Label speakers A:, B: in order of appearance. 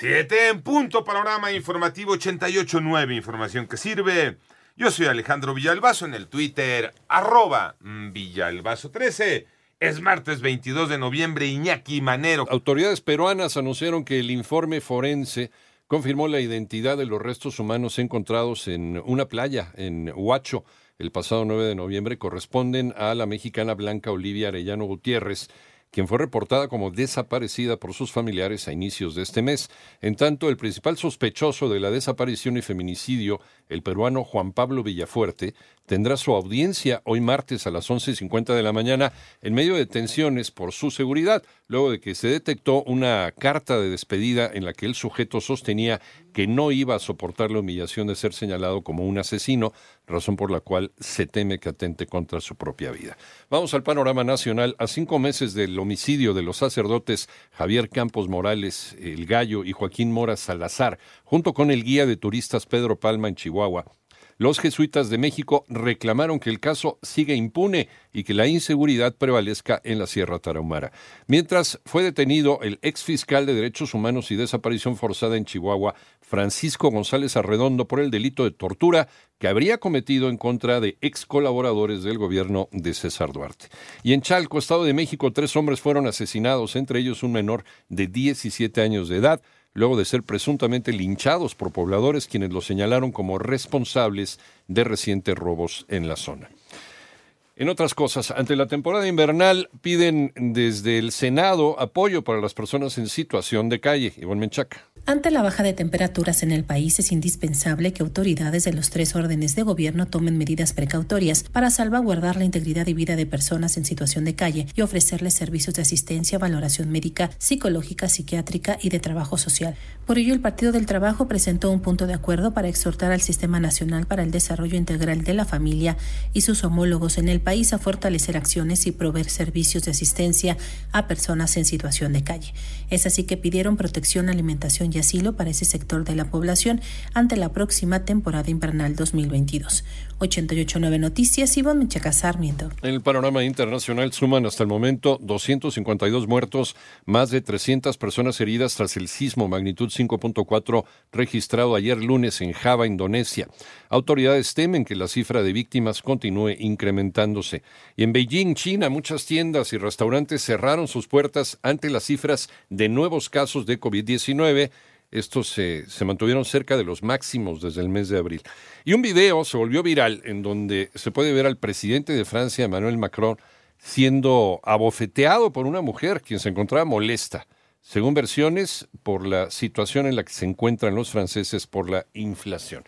A: Siete en punto, panorama informativo 88.9, información que sirve. Yo soy Alejandro Villalbazo en el Twitter, arroba Villalbazo13. Es martes 22 de noviembre, Iñaki Manero.
B: Autoridades peruanas anunciaron que el informe forense confirmó la identidad de los restos humanos encontrados en una playa en Huacho el pasado 9 de noviembre. Corresponden a la mexicana Blanca Olivia Arellano Gutiérrez quien fue reportada como desaparecida por sus familiares a inicios de este mes. En tanto, el principal sospechoso de la desaparición y feminicidio, el peruano Juan Pablo Villafuerte, tendrá su audiencia hoy martes a las 11.50 de la mañana en medio de tensiones por su seguridad, luego de que se detectó una carta de despedida en la que el sujeto sostenía que no iba a soportar la humillación de ser señalado como un asesino, razón por la cual se teme que atente contra su propia vida. Vamos al panorama nacional. A cinco meses del homicidio de los sacerdotes Javier Campos Morales, El Gallo y Joaquín Mora Salazar, junto con el guía de turistas Pedro Palma en Chihuahua, los jesuitas de México reclamaron que el caso siga impune y que la inseguridad prevalezca en la Sierra Tarahumara. Mientras fue detenido el ex fiscal de Derechos Humanos y Desaparición Forzada en Chihuahua, Francisco González Arredondo, por el delito de tortura que habría cometido en contra de ex colaboradores del gobierno de César Duarte. Y en Chalco, Estado de México, tres hombres fueron asesinados, entre ellos un menor de 17 años de edad luego de ser presuntamente linchados por pobladores quienes los señalaron como responsables de recientes robos en la zona. En otras cosas, ante la temporada invernal piden desde el Senado apoyo para las personas en situación de calle. Iván Menchaca.
C: Ante la baja de temperaturas en el país es indispensable que autoridades de los tres órdenes de gobierno tomen medidas precautorias para salvaguardar la integridad y vida de personas en situación de calle y ofrecerles servicios de asistencia, valoración médica, psicológica, psiquiátrica y de trabajo social. Por ello, el Partido del Trabajo presentó un punto de acuerdo para exhortar al Sistema Nacional para el Desarrollo Integral de la Familia y sus homólogos en el país a fortalecer acciones y proveer servicios de asistencia a personas en situación de calle. Es así que pidieron protección, alimentación y asilo para ese sector de la población ante la próxima temporada invernal 2022. 889 Noticias, Ivonne Mechaca Sarmiento.
B: En el panorama internacional suman hasta el momento 252 muertos, más de 300 personas heridas tras el sismo magnitud 5.4 registrado ayer lunes en Java, Indonesia. Autoridades temen que la cifra de víctimas continúe Y en Beijing, China, muchas tiendas y restaurantes cerraron sus puertas ante las cifras de nuevos casos de COVID-19 estos se, mantuvieron cerca de los máximos desde el mes de abril. Y un video se volvió viral en donde se puede ver al presidente de Francia, Emmanuel Macron, siendo abofeteado por una mujer quien se encontraba molesta, según versiones, por la situación en la que se encuentran los franceses por la inflación.